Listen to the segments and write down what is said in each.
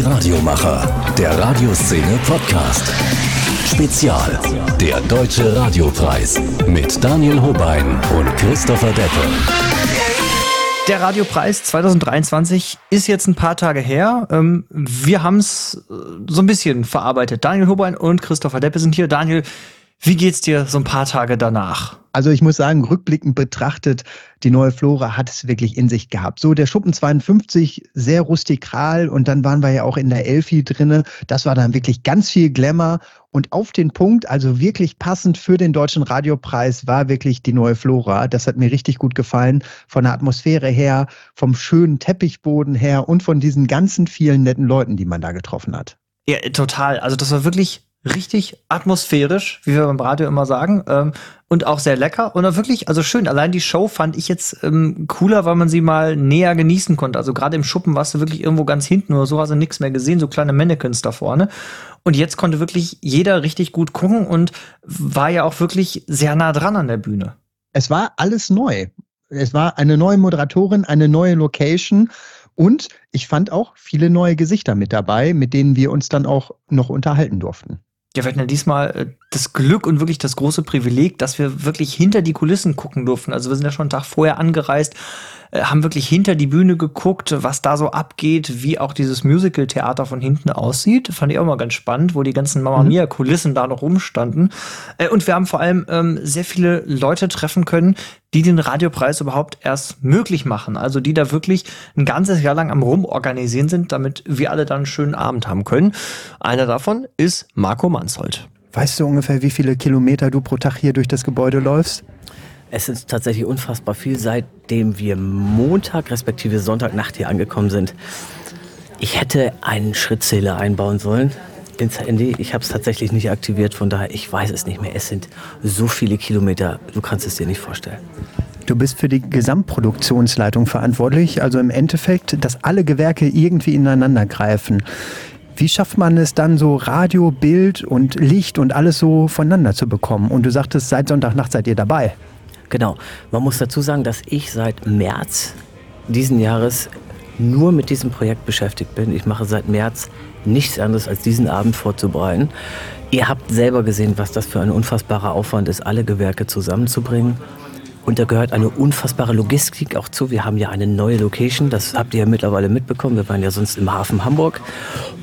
Die Radiomacher. Der Radioszene Podcast. Spezial. Der Deutsche Radiopreis. Mit Daniel Hobein und Christopher Deppe. Der Radiopreis 2023 ist jetzt ein paar Tage her. Ähm, wir haben es äh, so ein bisschen verarbeitet. Daniel Hobein und Christopher Deppe sind hier. Daniel, wie geht's dir so ein paar Tage danach? Also ich muss sagen, rückblickend betrachtet, die neue Flora hat es wirklich in sich gehabt. So der Schuppen 52, sehr rustikal und dann waren wir ja auch in der Elfi drinne. Das war dann wirklich ganz viel Glamour und auf den Punkt, also wirklich passend für den Deutschen Radiopreis, war wirklich die neue Flora. Das hat mir richtig gut gefallen. Von der Atmosphäre her, vom schönen Teppichboden her und von diesen ganzen vielen netten Leuten, die man da getroffen hat. Ja, total. Also das war wirklich richtig atmosphärisch, wie wir beim Radio immer sagen, ähm, und auch sehr lecker und auch wirklich, also schön. Allein die Show fand ich jetzt ähm, cooler, weil man sie mal näher genießen konnte. Also gerade im Schuppen warst du wirklich irgendwo ganz hinten oder so, hast du nichts mehr gesehen, so kleine Mannequins da vorne. Und jetzt konnte wirklich jeder richtig gut gucken und war ja auch wirklich sehr nah dran an der Bühne. Es war alles neu. Es war eine neue Moderatorin, eine neue Location. Und ich fand auch viele neue Gesichter mit dabei, mit denen wir uns dann auch noch unterhalten durften. Ja, wir hatten ja diesmal äh, das Glück und wirklich das große Privileg, dass wir wirklich hinter die Kulissen gucken durften. Also wir sind ja schon einen Tag vorher angereist, haben wirklich hinter die Bühne geguckt, was da so abgeht, wie auch dieses Musical-Theater von hinten aussieht. Fand ich auch mal ganz spannend, wo die ganzen Mamma mhm. Mia-Kulissen da noch rumstanden. Äh, und wir haben vor allem ähm, sehr viele Leute treffen können, die den Radiopreis überhaupt erst möglich machen. Also die da wirklich ein ganzes Jahr lang am Rumorganisieren sind, damit wir alle dann einen schönen Abend haben können. Einer davon ist Marco Manshold. Weißt du ungefähr, wie viele Kilometer du pro Tag hier durch das Gebäude läufst? Es ist tatsächlich unfassbar viel, seitdem wir Montag respektive Sonntagnacht hier angekommen sind. Ich hätte einen Schrittzähler einbauen sollen ins Handy. Ich habe es tatsächlich nicht aktiviert, von daher ich weiß es nicht mehr. Es sind so viele Kilometer, du kannst es dir nicht vorstellen. Du bist für die Gesamtproduktionsleitung verantwortlich, also im Endeffekt, dass alle Gewerke irgendwie ineinander greifen. Wie schafft man es dann so Radio, Bild und Licht und alles so voneinander zu bekommen? Und du sagtest, seit Sonntagnacht seid ihr dabei. Genau. Man muss dazu sagen, dass ich seit März diesen Jahres nur mit diesem Projekt beschäftigt bin. Ich mache seit März nichts anderes, als diesen Abend vorzubereiten. Ihr habt selber gesehen, was das für ein unfassbarer Aufwand ist, alle Gewerke zusammenzubringen. Und da gehört eine unfassbare Logistik auch zu. Wir haben ja eine neue Location, das habt ihr ja mittlerweile mitbekommen. Wir waren ja sonst im Hafen Hamburg.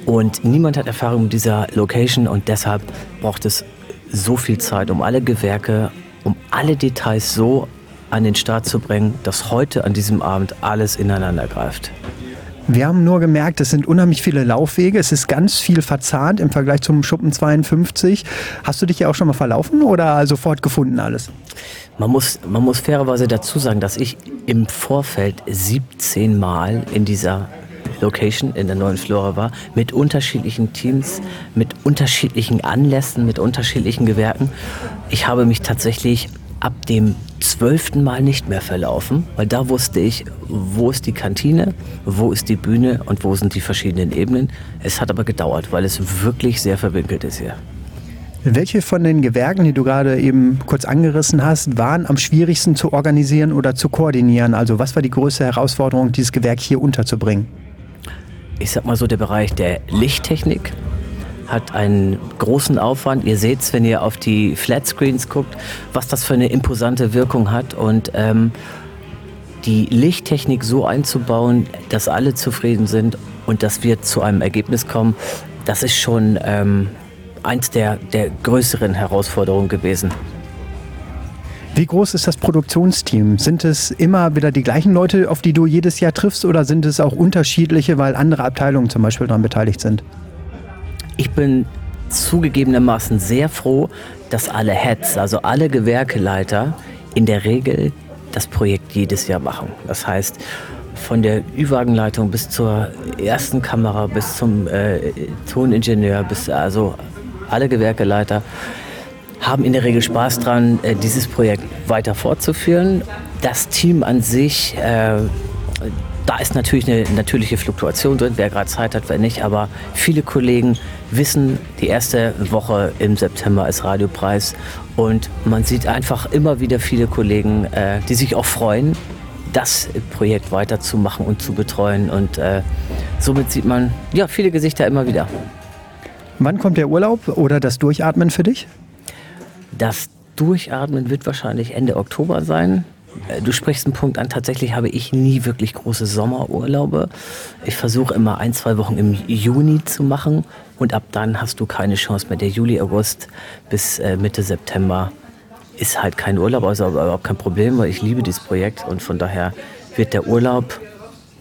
Und niemand hat Erfahrung mit dieser Location und deshalb braucht es so viel Zeit, um alle Gewerke um alle Details so an den Start zu bringen, dass heute an diesem Abend alles ineinander greift. Wir haben nur gemerkt, es sind unheimlich viele Laufwege. Es ist ganz viel verzahnt im Vergleich zum Schuppen 52. Hast du dich ja auch schon mal verlaufen oder sofort gefunden alles? Man muss, man muss fairerweise dazu sagen, dass ich im Vorfeld 17 Mal in dieser Location in der neuen Flora war, mit unterschiedlichen Teams, mit unterschiedlichen Anlässen, mit unterschiedlichen Gewerken. Ich habe mich tatsächlich ab dem zwölften Mal nicht mehr verlaufen, weil da wusste ich, wo ist die Kantine, wo ist die Bühne und wo sind die verschiedenen Ebenen. Es hat aber gedauert, weil es wirklich sehr verwinkelt ist hier. Welche von den Gewerken, die du gerade eben kurz angerissen hast, waren am schwierigsten zu organisieren oder zu koordinieren? Also was war die größte Herausforderung, dieses Gewerk hier unterzubringen? Ich sag mal so, der Bereich der Lichttechnik hat einen großen Aufwand. Ihr seht es, wenn ihr auf die Flatscreens guckt, was das für eine imposante Wirkung hat. Und ähm, die Lichttechnik so einzubauen, dass alle zufrieden sind und dass wir zu einem Ergebnis kommen, das ist schon ähm, eins der, der größeren Herausforderungen gewesen. Wie groß ist das Produktionsteam? Sind es immer wieder die gleichen Leute, auf die du jedes Jahr triffst, oder sind es auch unterschiedliche, weil andere Abteilungen zum Beispiel daran beteiligt sind? Ich bin zugegebenermaßen sehr froh, dass alle Heads, also alle Gewerkeleiter, in der Regel das Projekt jedes Jahr machen. Das heißt, von der Ü-Wagenleitung bis zur ersten Kamera, bis zum äh, Toningenieur, bis also alle Gewerkeleiter haben in der Regel Spaß dran, äh, dieses Projekt weiter fortzuführen. Das Team an sich, äh, da ist natürlich eine natürliche Fluktuation drin, wer gerade Zeit hat, wer nicht. Aber viele Kollegen wissen, die erste Woche im September ist Radiopreis. Und man sieht einfach immer wieder viele Kollegen, äh, die sich auch freuen, das Projekt weiterzumachen und zu betreuen. Und somit sieht man ja viele Gesichter immer wieder. Wann kommt der Urlaub oder das Durchatmen für dich? Das Durchatmen wird wahrscheinlich Ende Oktober sein. Äh, du sprichst einen Punkt an. Tatsächlich habe ich nie wirklich große Sommerurlaube. Ich versuche immer ein, zwei Wochen im Juni zu machen und ab dann hast du keine Chance mehr. Der Juli, August bis äh, Mitte September ist halt kein Urlaub, also überhaupt kein Problem, weil ich liebe dieses Projekt und von daher wird der Urlaub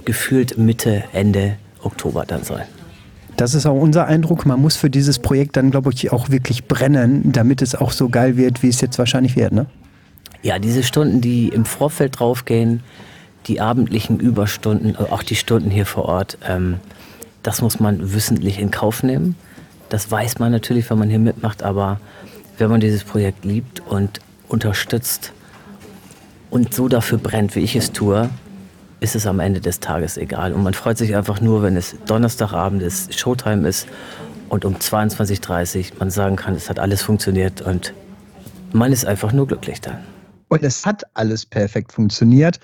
gefühlt Mitte, Ende Oktober dann sein. Das ist auch unser Eindruck. Man muss für dieses Projekt dann, glaube ich, auch wirklich brennen, damit es auch so geil wird, wie es jetzt wahrscheinlich wird, ne? Ja, diese Stunden, die im Vorfeld draufgehen, die abendlichen Überstunden, auch die Stunden hier vor Ort, ähm, das muss man wissentlich in Kauf nehmen. Das weiß man natürlich, wenn man hier mitmacht, aber wenn man dieses Projekt liebt und unterstützt und so dafür brennt, wie ich es tue, ist es am Ende des Tages egal. Und man freut sich einfach nur, wenn es Donnerstagabend ist, Showtime ist und um 22.30 Uhr man sagen kann, es hat alles funktioniert und man ist einfach nur glücklich dann. Und es hat alles perfekt funktioniert.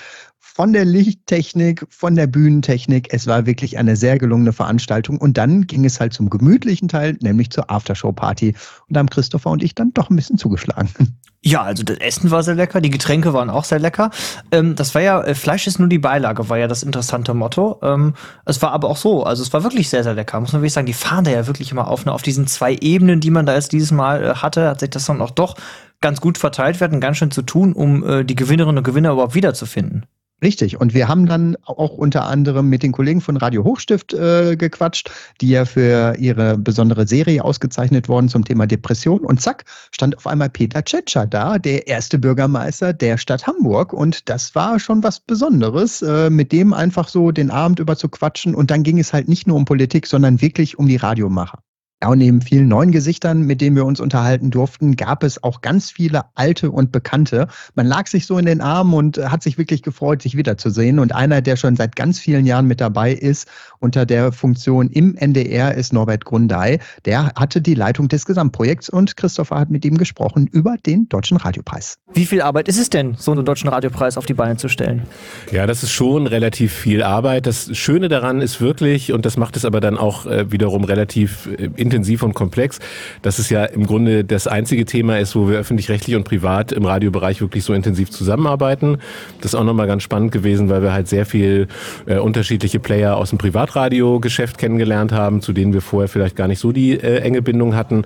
Von der Lichttechnik, von der Bühnentechnik. Es war wirklich eine sehr gelungene Veranstaltung. Und dann ging es halt zum gemütlichen Teil, nämlich zur Aftershow-Party. Und da haben Christopher und ich dann doch ein bisschen zugeschlagen. Ja, also das Essen war sehr lecker, die Getränke waren auch sehr lecker. Ähm, das war ja, äh, Fleisch ist nur die Beilage, war ja das interessante Motto. Ähm, es war aber auch so, also es war wirklich sehr, sehr lecker, muss man wirklich sagen. Die fahren da ja wirklich immer auf, ne, auf diesen zwei Ebenen, die man da jetzt dieses Mal äh, hatte, hat sich das dann auch doch ganz gut verteilt. Wir hatten ganz schön zu tun, um äh, die Gewinnerinnen und Gewinner überhaupt wiederzufinden. Richtig. Und wir haben dann auch unter anderem mit den Kollegen von Radio Hochstift äh, gequatscht, die ja für ihre besondere Serie ausgezeichnet worden zum Thema Depression. Und zack, stand auf einmal Peter Tschetscher da, der erste Bürgermeister der Stadt Hamburg. Und das war schon was Besonderes, äh, mit dem einfach so den Abend über zu quatschen. Und dann ging es halt nicht nur um Politik, sondern wirklich um die Radiomacher. Ja, und neben vielen neuen Gesichtern, mit denen wir uns unterhalten durften, gab es auch ganz viele alte und bekannte. Man lag sich so in den Armen und hat sich wirklich gefreut, sich wiederzusehen. Und einer, der schon seit ganz vielen Jahren mit dabei ist, unter der Funktion im NDR, ist Norbert Grundei. Der hatte die Leitung des Gesamtprojekts und Christopher hat mit ihm gesprochen über den Deutschen Radiopreis. Wie viel Arbeit ist es denn, so einen Deutschen Radiopreis auf die Beine zu stellen? Ja, das ist schon relativ viel Arbeit. Das Schöne daran ist wirklich, und das macht es aber dann auch äh, wiederum relativ äh, intensiv und komplex, dass es ja im Grunde das einzige Thema ist, wo wir öffentlich-rechtlich und privat im Radiobereich wirklich so intensiv zusammenarbeiten. Das ist auch nochmal ganz spannend gewesen, weil wir halt sehr viel äh, unterschiedliche Player aus dem Privatradiogeschäft kennengelernt haben, zu denen wir vorher vielleicht gar nicht so die äh, enge Bindung hatten.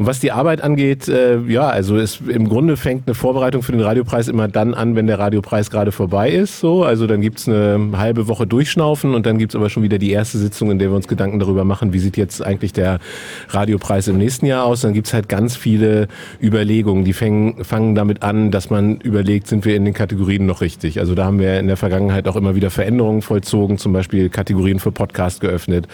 Und was die Arbeit angeht, äh, ja, also es, im Grunde fängt eine Vorbereitung für den Radiopreis immer dann an, wenn der Radiopreis gerade vorbei ist. So. Also dann gibt's eine halbe Woche Durchschnaufen und dann gibt's aber schon wieder die erste Sitzung, in der wir uns Gedanken darüber machen, wie sieht jetzt eigentlich der Radiopreis im nächsten Jahr aus. Dann gibt's halt ganz viele Überlegungen, die fängen, fangen damit an, dass man überlegt, sind wir in den Kategorien noch richtig. Also da haben wir in der Vergangenheit auch immer wieder Veränderungen vollzogen, zum Beispiel Kategorien für Podcast geöffnet.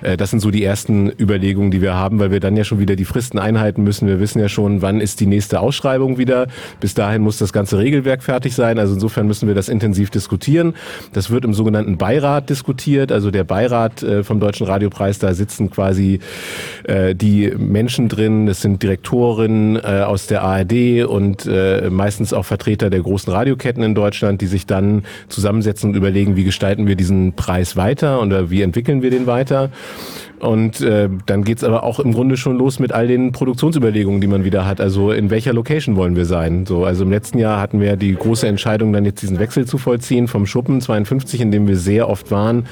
Äh, das sind so die ersten Überlegungen, die wir haben, weil wir dann ja schon wieder die Fristen einhalten müssen. Wir wissen ja schon, wann ist die nächste Ausschreibung wieder. Bis dahin muss das ganze Regelwerk fertig sein. Also insofern müssen wir das intensiv diskutieren. Das wird im sogenannten Beirat diskutiert. Also der Beirat äh, vom Deutschen Radiopreis, da sitzen quasi äh, die Menschen drin. Das sind Direktoren äh, aus der ARD und meistens auch Vertreter der großen Radioketten in Deutschland, die sich dann zusammensetzen und überlegen, wie gestalten wir diesen Preis weiter oder wie entwickeln wir den weiter. Und äh, dann geht's aber auch im Grunde schon los mit all den Produktionsüberlegungen, die man wieder hat. Also in welcher Location wollen wir sein? So, also im letzten Jahr hatten wir die große Entscheidung, dann jetzt diesen Wechsel zu vollziehen vom Schuppen 52, in dem wir sehr oft waren,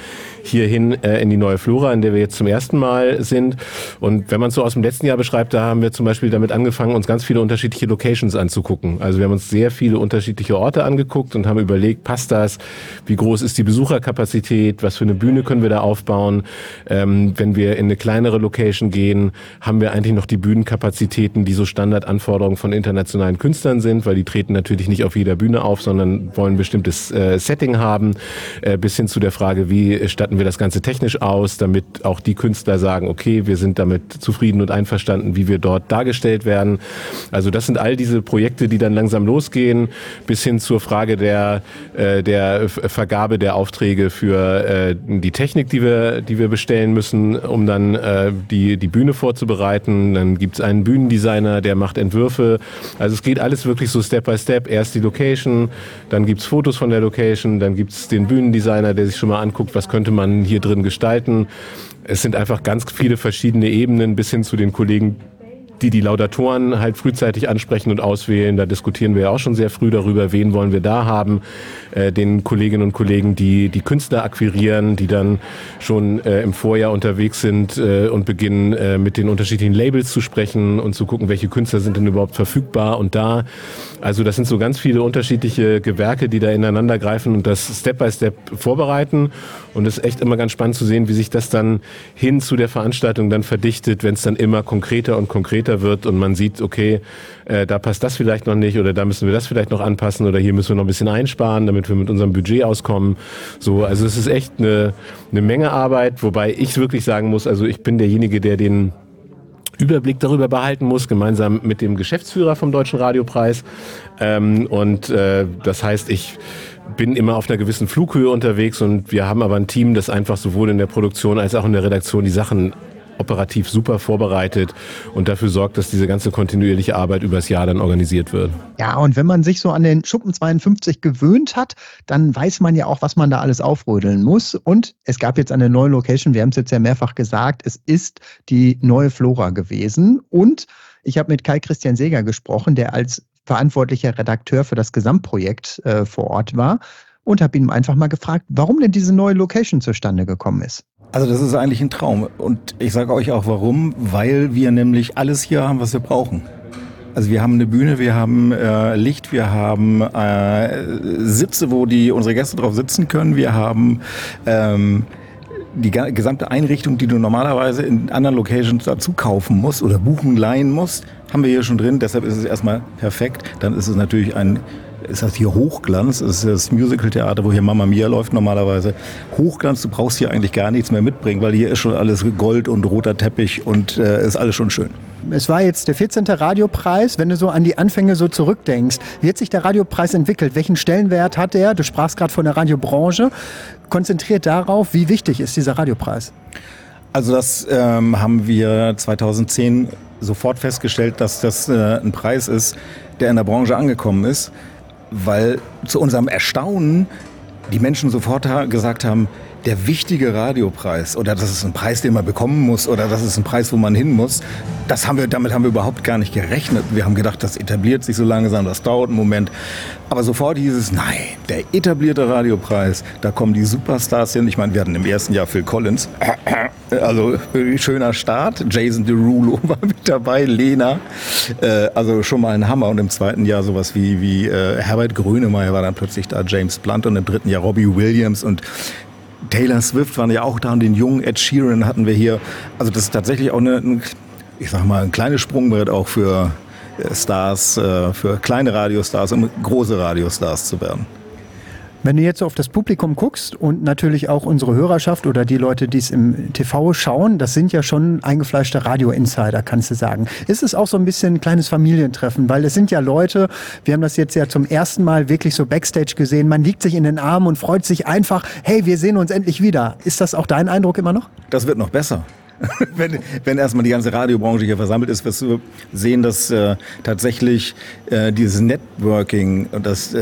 hierhin äh, in die neue Flora, in der wir jetzt zum ersten Mal sind. Und wenn man es so aus dem letzten Jahr beschreibt, da haben wir zum Beispiel damit angefangen, uns ganz viele unterschiedliche Locations anzugucken. Also wir haben uns sehr viele unterschiedliche Orte angeguckt und haben überlegt, passt das? Wie groß ist die Besucherkapazität? Was für eine Bühne können wir da aufbauen? Ähm, wenn wir in eine kleinere Location gehen, haben wir eigentlich noch die Bühnenkapazitäten, die so Standardanforderungen von internationalen Künstlern sind, weil die treten natürlich nicht auf jeder Bühne auf, sondern wollen ein bestimmtes äh, Setting haben, äh, bis hin zu der Frage, wie statten wir das Ganze technisch aus, damit auch die Künstler sagen, okay, wir sind damit zufrieden und einverstanden, wie wir dort dargestellt werden. Also das sind all diese Projekte, die dann langsam losgehen, bis hin zur Frage der, äh, der Vergabe der Aufträge für äh, die Technik, die wir, die wir bestellen müssen, um dann äh, die, die Bühne vorzubereiten. Dann gibt es einen Bühnendesigner, der macht Entwürfe. Also es geht alles wirklich so Step by Step. Erst die Location, dann gibt es Fotos von der Location, dann gibt es den Bühnendesigner, der sich schon mal anguckt, was könnte man hier drin gestalten. Es sind einfach ganz viele verschiedene Ebenen bis hin zu den Kollegen, die die Laudatoren halt frühzeitig ansprechen und auswählen. Da diskutieren wir ja auch schon sehr früh darüber, wen wollen wir da haben. Äh, den Kolleginnen und Kollegen, die die Künstler akquirieren, die dann schon äh, im Vorjahr unterwegs sind äh, und beginnen äh, mit den unterschiedlichen Labels zu sprechen und zu gucken, welche Künstler sind denn überhaupt verfügbar und da. Also das sind so ganz viele unterschiedliche Gewerke, die da ineinander greifen und das Step by Step vorbereiten. Und es ist echt immer ganz spannend zu sehen, wie sich das dann hin zu der Veranstaltung dann verdichtet, wenn es dann immer konkreter und konkreter wird und man sieht, okay, äh, da passt das vielleicht noch nicht oder da müssen wir das vielleicht noch anpassen oder hier müssen wir noch ein bisschen einsparen, damit wir mit unserem Budget auskommen. So, also es ist echt eine, eine Menge Arbeit, wobei ich wirklich sagen muss, also ich bin derjenige, der den Überblick darüber behalten muss, gemeinsam mit dem Geschäftsführer vom Deutschen Radiopreis. Ähm, und äh, das heißt, ich bin immer auf einer gewissen Flughöhe unterwegs und wir haben aber ein Team, das einfach sowohl in der Produktion als auch in der Redaktion die Sachen operativ super vorbereitet und dafür sorgt, dass diese ganze kontinuierliche Arbeit übers Jahr dann organisiert wird. Ja, und wenn man sich so an den Schuppen 52 gewöhnt hat, dann weiß man ja auch, was man da alles aufrödeln muss. Und es gab jetzt eine neue Location, wir haben es jetzt ja mehrfach gesagt, es ist die neue Flora gewesen. Und ich habe mit Kai Christian Seger gesprochen, der als verantwortlicher Redakteur für das Gesamtprojekt äh, vor Ort war und habe ihn einfach mal gefragt, warum denn diese neue Location zustande gekommen ist. Also das ist eigentlich ein Traum. Und ich sage euch auch warum, weil wir nämlich alles hier haben, was wir brauchen. Also wir haben eine Bühne, wir haben äh, Licht, wir haben äh, Sitze, wo die unsere Gäste drauf sitzen können, wir haben ähm, die gesamte Einrichtung, die du normalerweise in anderen Locations dazu kaufen musst oder buchen, leihen musst, haben wir hier schon drin. Deshalb ist es erstmal perfekt. Dann ist es natürlich ein ist das hier Hochglanz, das ist das Musical-Theater, wo hier Mama Mia läuft normalerweise. Hochglanz, du brauchst hier eigentlich gar nichts mehr mitbringen, weil hier ist schon alles Gold und roter Teppich und äh, ist alles schon schön. Es war jetzt der 14. Radiopreis. Wenn du so an die Anfänge so zurückdenkst, wie hat sich der Radiopreis entwickelt? Welchen Stellenwert hat er? Du sprachst gerade von der Radiobranche. Konzentriert darauf, wie wichtig ist dieser Radiopreis? Also das ähm, haben wir 2010 sofort festgestellt, dass das äh, ein Preis ist, der in der Branche angekommen ist weil zu unserem Erstaunen die Menschen sofort gesagt haben, der wichtige Radiopreis oder das ist ein Preis, den man bekommen muss oder das ist ein Preis, wo man hin muss, das haben wir, damit haben wir überhaupt gar nicht gerechnet. Wir haben gedacht, das etabliert sich so langsam, das dauert einen Moment. Aber sofort hieß es, nein, der etablierte Radiopreis, da kommen die Superstars hin. Ich meine, wir hatten im ersten Jahr Phil Collins, also schöner Start. Jason Derulo war mit dabei, Lena, äh, also schon mal ein Hammer. Und im zweiten Jahr sowas wie, wie äh, Herbert Grönemeyer war dann plötzlich da, James Blunt und im dritten Jahr Robbie Williams und Taylor Swift waren ja auch da und den jungen Ed Sheeran hatten wir hier. Also das ist tatsächlich auch eine, ich sag mal, ein kleines Sprungbrett auch für äh, Stars, äh, für kleine Radiostars, um große Radiostars zu werden. Wenn du jetzt auf das Publikum guckst und natürlich auch unsere Hörerschaft oder die Leute, die es im TV schauen, das sind ja schon eingefleischte Radio-Insider, kannst du sagen. Ist es auch so ein bisschen ein kleines Familientreffen? Weil es sind ja Leute, wir haben das jetzt ja zum ersten Mal wirklich so Backstage gesehen, man liegt sich in den Armen und freut sich einfach, hey, wir sehen uns endlich wieder. Ist das auch dein Eindruck immer noch? Das wird noch besser. wenn, wenn erstmal die ganze Radiobranche hier versammelt ist, wirst du sehen, dass äh, tatsächlich äh, dieses Networking und das äh,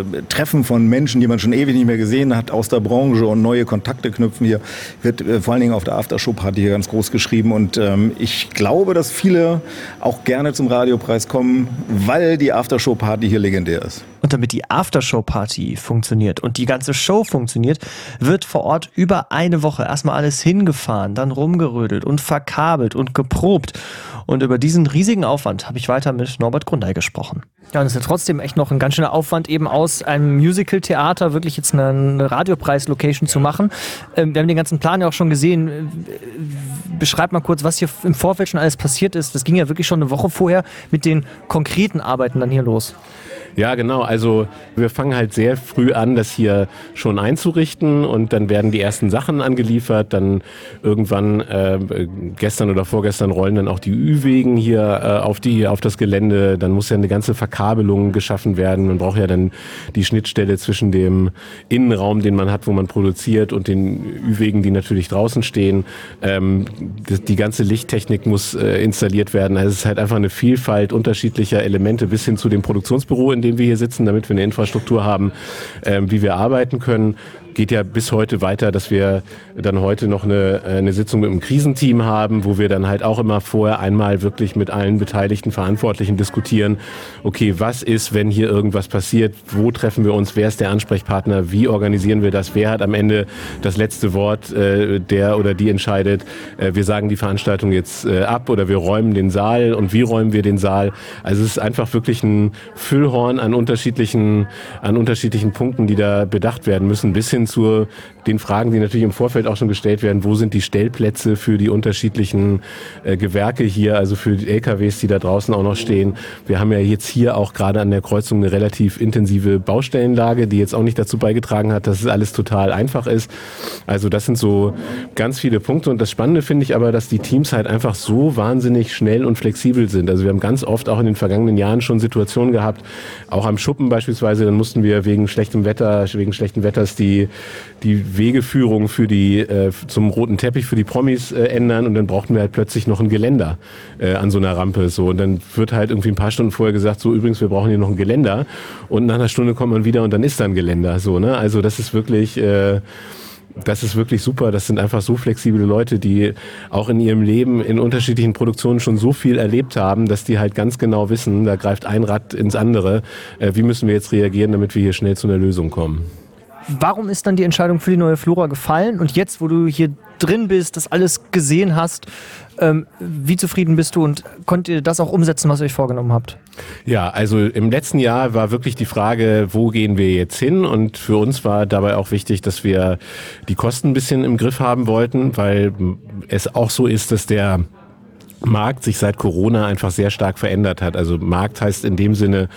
äh, Treffen von Menschen, die man schon ewig nicht mehr gesehen hat, aus der Branche und neue Kontakte knüpfen hier, wird äh, vor allen Dingen auf der Aftershow-Party hier ganz groß geschrieben. Und ähm, ich glaube, dass viele auch gerne zum Radiopreis kommen, weil die Aftershow-Party hier legendär ist. Und damit die Aftershow-Party funktioniert und die ganze Show funktioniert, wird vor Ort über eine Woche erstmal alles hingefahren, dann rumgerödelt und verkabelt und geprobt. Und über diesen riesigen Aufwand habe ich weiter mit Norbert Grundei gesprochen. Ja, und es ist ja trotzdem echt noch ein ganz schöner Aufwand, eben aus einem Musical-Theater wirklich jetzt eine Radiopreis-Location zu machen. Ähm, wir haben den ganzen Plan ja auch schon gesehen. Beschreib mal kurz, was hier im Vorfeld schon alles passiert ist. Das ging ja wirklich schon eine Woche vorher mit den konkreten Arbeiten dann hier los. Ja, genau. Also wir fangen halt sehr früh an, das hier schon einzurichten und dann werden die ersten Sachen angeliefert. Dann irgendwann äh, gestern oder vorgestern rollen dann auch die Ü-Wegen hier äh, auf die auf das Gelände. Dann muss ja eine ganze Verkabelung geschaffen werden. Man braucht ja dann die Schnittstelle zwischen dem Innenraum, den man hat, wo man produziert, und den Ü-Wegen, die natürlich draußen stehen. Ähm, die, die, ganze Lichttechnik muss äh, installiert werden. Also es ist halt einfach eine Vielfalt unterschiedlicher Elemente bis hin zu dem Produktionsbüro, in dem wir hier sitzen, damit wir eine Infrastruktur haben, ähm, wie wir arbeiten können geht ja bis heute weiter, dass wir dann heute noch eine, eine Sitzung mit dem Krisenteam haben, wo wir dann halt auch immer vorher einmal wirklich mit allen beteiligten Verantwortlichen diskutieren, okay, was ist, wenn hier irgendwas passiert, wo treffen wir uns, wer ist der Ansprechpartner, wie organisieren wir das, wer hat am Ende das letzte Wort, äh, der oder die entscheidet, äh, wir sagen die Veranstaltung jetzt äh, ab oder wir räumen den Saal. Und wie räumen wir den Saal. Also es ist einfach wirklich ein Füllhorn an unterschiedlichen, an unterschiedlichen Punkten, die da bedacht werden müssen, bis hin hin zu den Fragen, die natürlich im Vorfeld auch schon gestellt werden. Wo sind die Stellplätze für die unterschiedlichen äh, Gewerke hier, also für die LKWs, die da draußen auch noch stehen? Wir haben ja jetzt hier auch gerade an der Kreuzung eine relativ intensive Baustellenlage, die jetzt auch nicht dazu beigetragen hat, dass es alles total einfach ist. Also das sind so ganz viele Punkte. Und das Spannende finde ich aber, dass die Teams halt einfach so wahnsinnig schnell und flexibel sind. Also wir haben ganz oft auch in den vergangenen Jahren schon Situationen gehabt, auch am Schuppen beispielsweise, dann mussten wir wegen schlechtem Wetter, wegen schlechten Wetters die die Wegeführung für die äh, zum roten Teppich für die Promis äh, ändern und dann brauchten wir halt plötzlich noch ein Geländer äh, an so einer Rampe so und dann wird halt irgendwie ein paar Stunden vorher gesagt so übrigens wir brauchen hier noch ein Geländer und nach einer Stunde kommt man wieder und dann ist da ein Geländer so ne also das ist wirklich äh, das ist wirklich super. Das sind einfach so flexible Leute, die auch in ihrem Leben in unterschiedlichen Produktionen schon so viel erlebt haben, dass die halt ganz genau wissen, da greift ein Rad ins andere. Äh, wie müssen wir jetzt reagieren, damit wir hier schnell zu einer Lösung kommen? Warum ist dann die Entscheidung für die neue Flora gefallen? Und jetzt, wo du hier drin bist, das alles gesehen hast, ähm, wie zufrieden bist du und konnt ihr das auch umsetzen, was ihr euch vorgenommen habt? Ja, also im letzten Jahr war wirklich die Frage, wo gehen wir jetzt hin? Und für uns war dabei auch wichtig, dass wir die Kosten ein bisschen im Griff haben wollten, weil es auch so ist, dass der Markt sich seit Corona einfach sehr stark verändert hat. Also Markt heißt in dem Sinne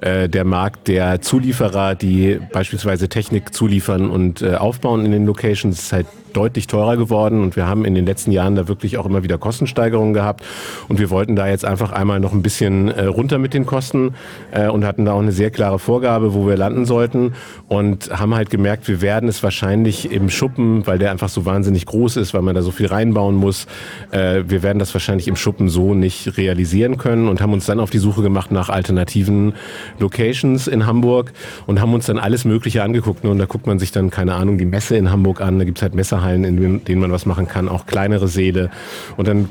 äh, der Markt der Zulieferer, die beispielsweise Technik zuliefern und äh, aufbauen in den Locations, ist halt deutlich teurer geworden und wir haben in den letzten Jahren da wirklich auch immer wieder Kostensteigerungen gehabt und wir wollten da jetzt einfach einmal noch ein bisschen äh, runter mit den Kosten äh, und hatten da auch eine sehr klare Vorgabe, wo wir landen sollten und haben halt gemerkt, wir werden es wahrscheinlich im Schuppen, weil der einfach so wahnsinnig groß ist, weil man da so viel reinbauen muss, äh, wir werden das wahrscheinlich im Schuppen so nicht realisieren können und haben uns dann auf die Suche gemacht nach alternativen Locations in Hamburg und haben uns dann alles Mögliche angeguckt. Und da guckt man sich dann, keine Ahnung, die Messe in Hamburg an, da gibt's halt Messer Messehallen, in denen man was machen kann, auch kleinere Säle. Und dann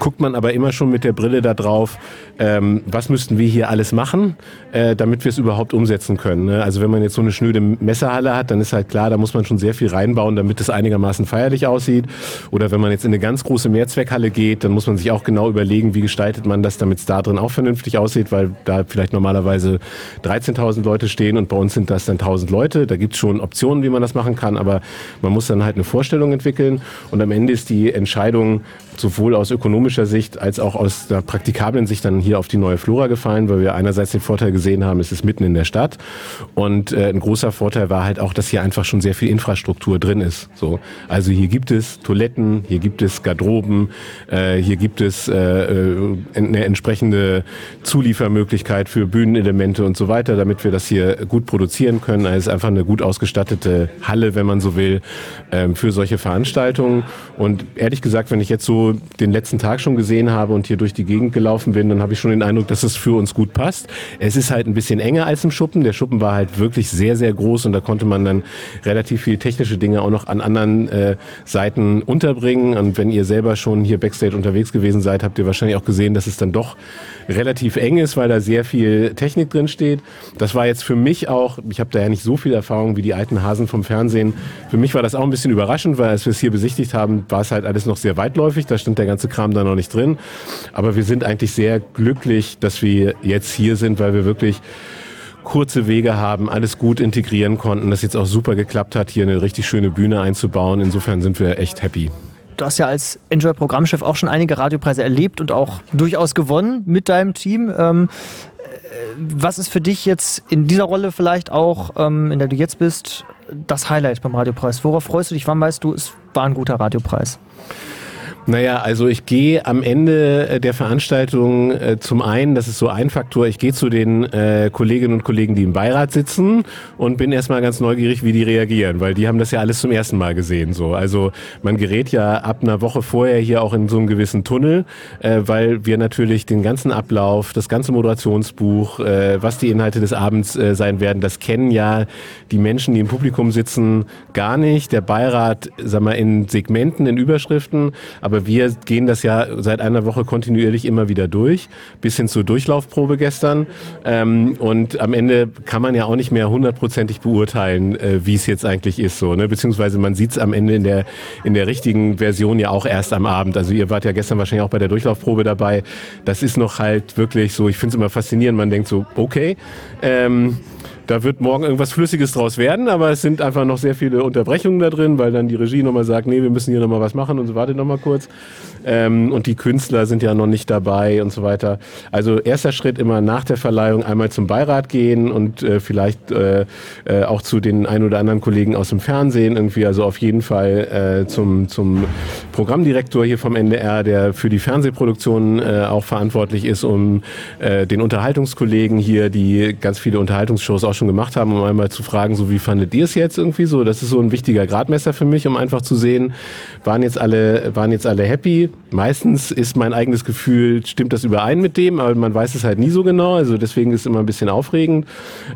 guckt man aber immer schon mit der Brille da drauf, ähm, was müssten wir hier alles machen, äh, damit wir es überhaupt umsetzen können. Ne? Also wenn man jetzt so eine schnöde Messerhalle hat, dann ist halt klar, da muss man schon sehr viel reinbauen, damit es einigermaßen feierlich aussieht. Oder wenn man jetzt in eine ganz große Mehrzweckhalle geht, dann muss man sich auch genau überlegen, wie gestaltet man das, damit es da drin auch vernünftig aussieht, weil da vielleicht normalerweise 13.000 Leute stehen und bei uns sind das dann 1.000 Leute. Da gibt es schon Optionen, wie man das machen kann, aber man muss dann halt eine Vorstellung Vorstellung entwickeln und am Ende ist die Entscheidung sowohl aus ökonomischer Sicht als auch aus der praktikablen Sicht dann hier auf die neue Flora gefallen, weil wir einerseits den Vorteil gesehen haben, es ist mitten in der Stadt und äh, ein großer Vorteil war halt auch, dass hier einfach schon sehr viel Infrastruktur drin ist. So, also hier gibt es Toiletten, hier gibt es Garderoben, äh, hier gibt es äh, äh eine entsprechende Zuliefermöglichkeit für Bühnenelemente und so weiter, damit wir das hier gut produzieren können. Also es ist einfach eine gut ausgestattete Halle, wenn man so will, ähm, für solche Veranstaltungen. Und ehrlich gesagt, wenn ich jetzt so den letzten Tag schon gesehen habe und hier durch die Gegend gelaufen bin, dann habe ich schon den Eindruck, dass es für uns gut passt. Es ist halt ein bisschen enger als im Schuppen. Der Schuppen war halt wirklich sehr, sehr groß und da konnte man dann relativ viel technische Dinge auch noch an anderen äh, Seiten unterbringen. Und wenn ihr selber schon hier Backstage unterwegs gewesen seid, habt ihr wahrscheinlich auch gesehen, dass es dann doch relativ eng ist, weil da sehr viel Technik drin steht. Das war jetzt für mich auch, ich habe da ja nicht so viel Erfahrung wie die alten Hasen vom Fernsehen. Für mich war das auch ein bisschen überraschend, weil als wir es hier besichtigt haben, war es halt alles noch sehr weitläufig. Da stand der ganze Kram da noch nicht drin. Aber wir sind eigentlich sehr glücklich, dass wir jetzt hier sind, weil wir wirklich kurze Wege haben, alles gut integrieren konnten, das jetzt auch super geklappt hat, hier eine richtig schöne Bühne einzubauen. Insofern sind wir echt happy du hast ja als Enjoy-Programmchef auch schon einige Radiopreise erlebt und auch durchaus gewonnen mit deinem Team. Ähm, was ist für dich jetzt in dieser Rolle vielleicht auch, ähm, in der du jetzt bist, das Highlight beim Radiopreis? Worauf freust du dich? Wann weißt du, es war ein guter Radiopreis? Naja, also ich gehe am Ende äh, der Veranstaltung äh, zum einen, das ist so ein Faktor, ich gehe zu den äh, Kolleginnen und Kollegen, die im Beirat sitzen und bin erstmal ganz neugierig, wie die reagieren, weil die haben das ja alles zum ersten Mal gesehen. So. Also man gerät ja ab einer Woche vorher hier auch in so einen gewissen Tunnel, äh, weil wir natürlich den ganzen Ablauf, das ganze Moderationsbuch, äh, was die Inhalte des Abends äh, sein werden, das kennen ja die Menschen, die im Publikum sitzen, gar nicht. Der Beirat, sag mal, in Segmenten, in Überschriften, aber aber wir gehen das ja seit einer Woche kontinuierlich immer wieder durch, bis hin zur Durchlaufprobe gestern. Ähm, und am Ende kann man ja auch nicht mehr hundertprozentig beurteilen, äh, wie es jetzt eigentlich ist. So, ne? Beziehungsweise man sieht es am Ende in der, in der richtigen Version ja auch erst am Abend. Also ihr wart ja gestern wahrscheinlich auch bei der Durchlaufprobe dabei. Das ist noch halt wirklich so, ich finde es immer faszinierend, man denkt so, okay. Ähm, da wird morgen irgendwas Flüssiges draus werden, aber es sind einfach noch sehr viele Unterbrechungen da drin, weil dann die Regie nochmal sagt, nee, wir müssen hier nochmal was machen und so, wartet nochmal kurz. Ähm, und die Künstler sind ja noch nicht dabei und so weiter. Also erster Schritt immer nach der Verleihung einmal zum Beirat gehen und äh, vielleicht äh, äh, auch zu den ein oder anderen Kollegen aus dem Fernsehen irgendwie, also auf jeden Fall äh, zum, zum Programmdirektor hier vom NDR, der für die Fernsehproduktion äh, auch verantwortlich ist, um äh, den Unterhaltungskollegen hier, die ganz viele Unterhaltungsshows auch schon gemacht haben, um einmal zu fragen, so wie fandet ihr es jetzt irgendwie so? Das ist so ein wichtiger Gradmesser für mich, um einfach zu sehen, waren jetzt alle, waren jetzt alle happy? Meistens ist mein eigenes Gefühl, stimmt das überein mit dem, aber man weiß es halt nie so genau. Also deswegen ist es immer ein bisschen aufregend.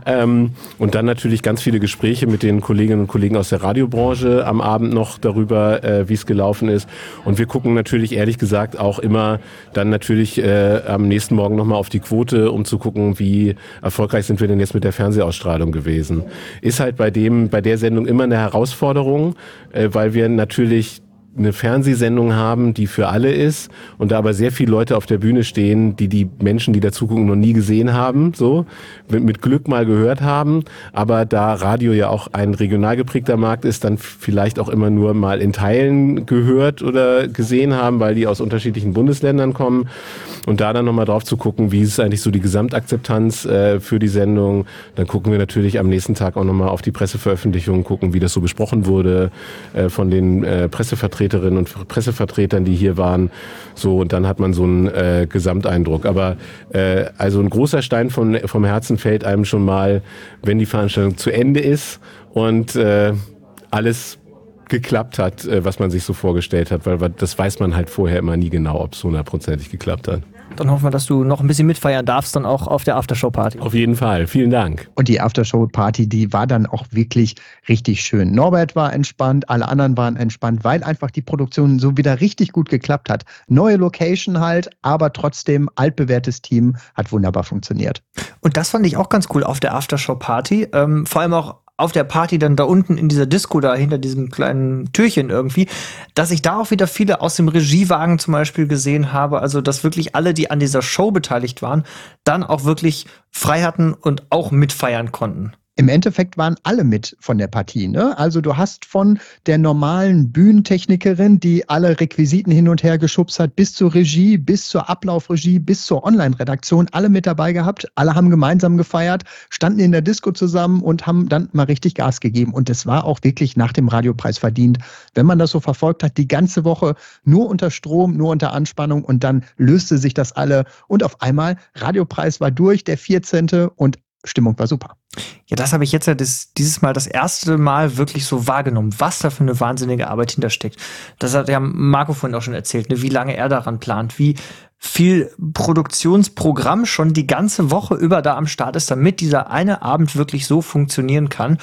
Ähm, und dann natürlich ganz viele Gespräche mit den Kolleginnen und Kollegen aus der Radiobranche am Abend noch darüber, äh, wie es gelaufen ist. Und wir gucken natürlich ehrlich gesagt auch immer dann natürlich äh, am nächsten Morgen nochmal auf die Quote, um zu gucken, wie erfolgreich sind wir denn jetzt mit der Fernsehausstrahlung Ausstrahlung gewesen. Ist halt bei dem, bei der Sendung immer eine Herausforderung, äh, weil wir natürlich eine Fernsehsendung haben, die für alle ist und da aber sehr viele Leute auf der Bühne stehen, die die Menschen, die da zugucken, noch nie gesehen haben, so mit Glück mal gehört haben, aber da Radio ja auch ein regional geprägter Markt ist, dann vielleicht auch immer nur mal in Teilen gehört oder gesehen haben, weil die aus unterschiedlichen Bundesländern kommen und da dann nochmal drauf zu gucken, wie ist eigentlich so die Gesamtakzeptanz äh, für die Sendung, dann gucken wir natürlich am nächsten Tag auch nochmal auf die Presseveröffentlichungen, gucken, wie das so besprochen wurde äh, von den äh, Pressevertretern Vertreterinnen und Pressevertretern, die hier waren. So, und dann hat man so einen äh, Gesamteindruck. Aber äh, also ein großer Stein vom, vom Herzen fällt einem schon mal, wenn die Veranstaltung zu Ende ist und äh, alles geklappt hat, äh, was man sich so vorgestellt hat, weil das weiß man halt vorher immer nie genau, ob es hundertprozentig geklappt hat. Dann hoffen wir, dass du noch ein bisschen mitfeiern darfst, dann auch auf der Aftershow-Party. Auf jeden Fall. Vielen Dank. Und die Aftershow-Party, die war dann auch wirklich richtig schön. Norbert war entspannt, alle anderen waren entspannt, weil einfach die Produktion so wieder richtig gut geklappt hat. Neue Location halt, aber trotzdem altbewährtes Team hat wunderbar funktioniert. Und das fand ich auch ganz cool auf der Aftershow-Party. Ähm, vor allem auch auf der Party dann da unten in dieser Disco da hinter diesem kleinen Türchen irgendwie, dass ich da auch wieder viele aus dem Regiewagen zum Beispiel gesehen habe. Also, dass wirklich alle, die an dieser Show beteiligt waren, dann auch wirklich frei hatten und auch mitfeiern konnten im Endeffekt waren alle mit von der Partie. Ne? Also du hast von der normalen Bühnentechnikerin, die alle Requisiten hin und her geschubst hat, bis zur Regie, bis zur Ablaufregie, bis zur Online-Redaktion, alle mit dabei gehabt. Alle haben gemeinsam gefeiert, standen in der Disco zusammen und haben dann mal richtig Gas gegeben. Und es war auch wirklich nach dem Radiopreis verdient. Wenn man das so verfolgt hat, die ganze Woche nur unter Strom, nur unter Anspannung und dann löste sich das alle. Und auf einmal, Radiopreis war durch, der 14. und Stimmung war super. Ja, das habe ich jetzt ja das, dieses Mal das erste Mal wirklich so wahrgenommen, was da für eine wahnsinnige Arbeit hintersteckt. Das hat ja Marco vorhin auch schon erzählt, ne, wie lange er daran plant, wie viel Produktionsprogramm schon die ganze Woche über da am Start ist, damit dieser eine Abend wirklich so funktionieren kann.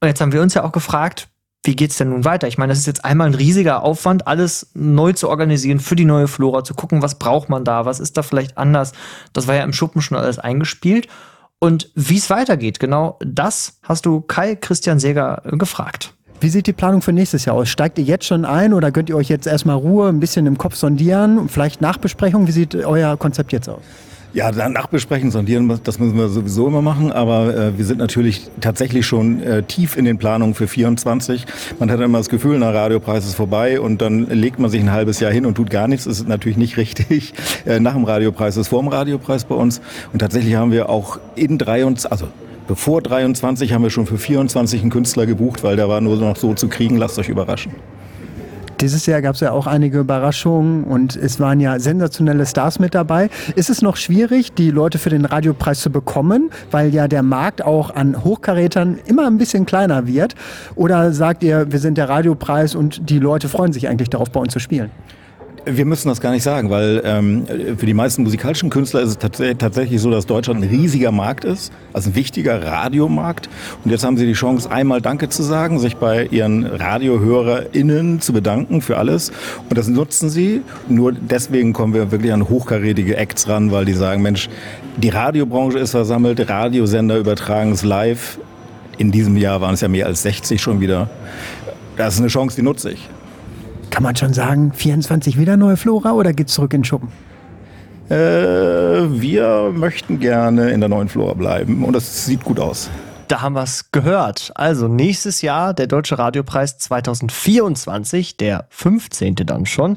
Und jetzt haben wir uns ja auch gefragt, wie geht's denn nun weiter? Ich meine, das ist jetzt einmal ein riesiger Aufwand, alles neu zu organisieren für die neue Flora, zu gucken, was braucht man da, was ist da vielleicht anders. Das war ja im Schuppen schon alles eingespielt. Und wie es weitergeht, genau das hast du Kai Christian Seger gefragt. Wie sieht die Planung für nächstes Jahr aus? Steigt ihr jetzt schon ein oder könnt ihr euch jetzt erstmal Ruhe, ein bisschen im Kopf sondieren, vielleicht Nachbesprechung? Wie sieht euer Konzept jetzt aus? Ja, danach besprechen, sondieren, das müssen wir sowieso immer machen, aber äh, wir sind natürlich tatsächlich schon äh, tief in den Planungen für 24. Man hat immer das Gefühl, der Radiopreis ist vorbei und dann legt man sich ein halbes Jahr hin und tut gar nichts. Das ist natürlich nicht richtig. Äh, nach dem Radiopreis ist vor dem Radiopreis bei uns und tatsächlich haben wir auch in 23, also bevor 23 haben wir schon für 24 einen Künstler gebucht, weil der war nur noch so zu kriegen. Lasst euch überraschen. Dieses Jahr gab es ja auch einige Überraschungen und es waren ja sensationelle Stars mit dabei. Ist es noch schwierig, die Leute für den Radiopreis zu bekommen, weil ja der Markt auch an Hochkarätern immer ein bisschen kleiner wird? Oder sagt ihr, wir sind der Radiopreis und die Leute freuen sich eigentlich darauf, bei uns zu spielen? Wir müssen das gar nicht sagen, weil ähm, für die meisten musikalischen Künstler ist es tats tatsächlich so, dass Deutschland ein riesiger Markt ist, also ein wichtiger Radiomarkt. Und jetzt haben sie die Chance, einmal Danke zu sagen, sich bei ihren RadiohörerInnen zu bedanken für alles. Und das nutzen sie. Nur deswegen kommen wir wirklich an hochkarätige Acts ran, weil die sagen, Mensch, die Radiobranche ist versammelt, Radiosender übertragen es live. In diesem Jahr waren es ja mehr als 60 schon wieder. Das ist eine Chance, die nutze ich. Kann man schon sagen, 24 wieder neue Flora oder geht's zurück in den Schuppen? Äh, wir möchten gerne in der neuen Flora bleiben und das sieht gut aus. Da haben wir es gehört. Also nächstes Jahr der Deutsche Radiopreis 2024, der 15. dann schon.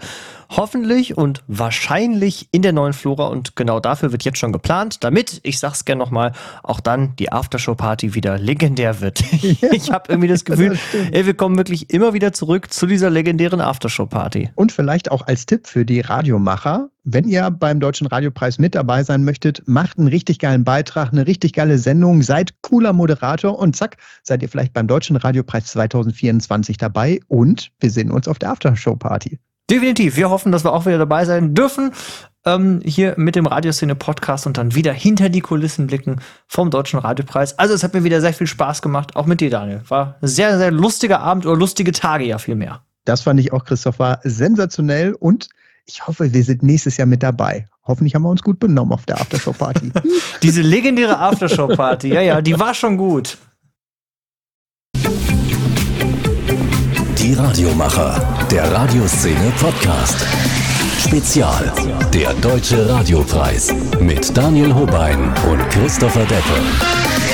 Hoffentlich und wahrscheinlich in der neuen Flora und genau dafür wird jetzt schon geplant, damit, ich sag's gerne nochmal, auch dann die Aftershow-Party wieder legendär wird. Ja, ich habe irgendwie das Gefühl, das ey, wir kommen wirklich immer wieder zurück zu dieser legendären Aftershow-Party. Und vielleicht auch als Tipp für die Radiomacher, wenn ihr beim Deutschen Radiopreis mit dabei sein möchtet, macht einen richtig geilen Beitrag, eine richtig geile Sendung, seid cooler Moderator und zack, seid ihr vielleicht beim Deutschen Radiopreis 2024 dabei und wir sehen uns auf der Aftershow-Party. Definitiv. Wir hoffen, dass wir auch wieder dabei sein dürfen. Ähm, hier mit dem Radioszene-Podcast und dann wieder hinter die Kulissen blicken vom Deutschen Radiopreis. Also, es hat mir wieder sehr viel Spaß gemacht, auch mit dir, Daniel. War ein sehr, sehr lustiger Abend oder lustige Tage ja vielmehr. Das fand ich auch, Christoph, war sensationell und ich hoffe, wir sind nächstes Jahr mit dabei. Hoffentlich haben wir uns gut benommen auf der Aftershow-Party. Diese legendäre Aftershow-Party, ja, ja, die war schon gut. Die Radiomacher, der Radioszene Podcast. Spezial, der Deutsche Radiopreis mit Daniel Hobein und Christopher Deppe.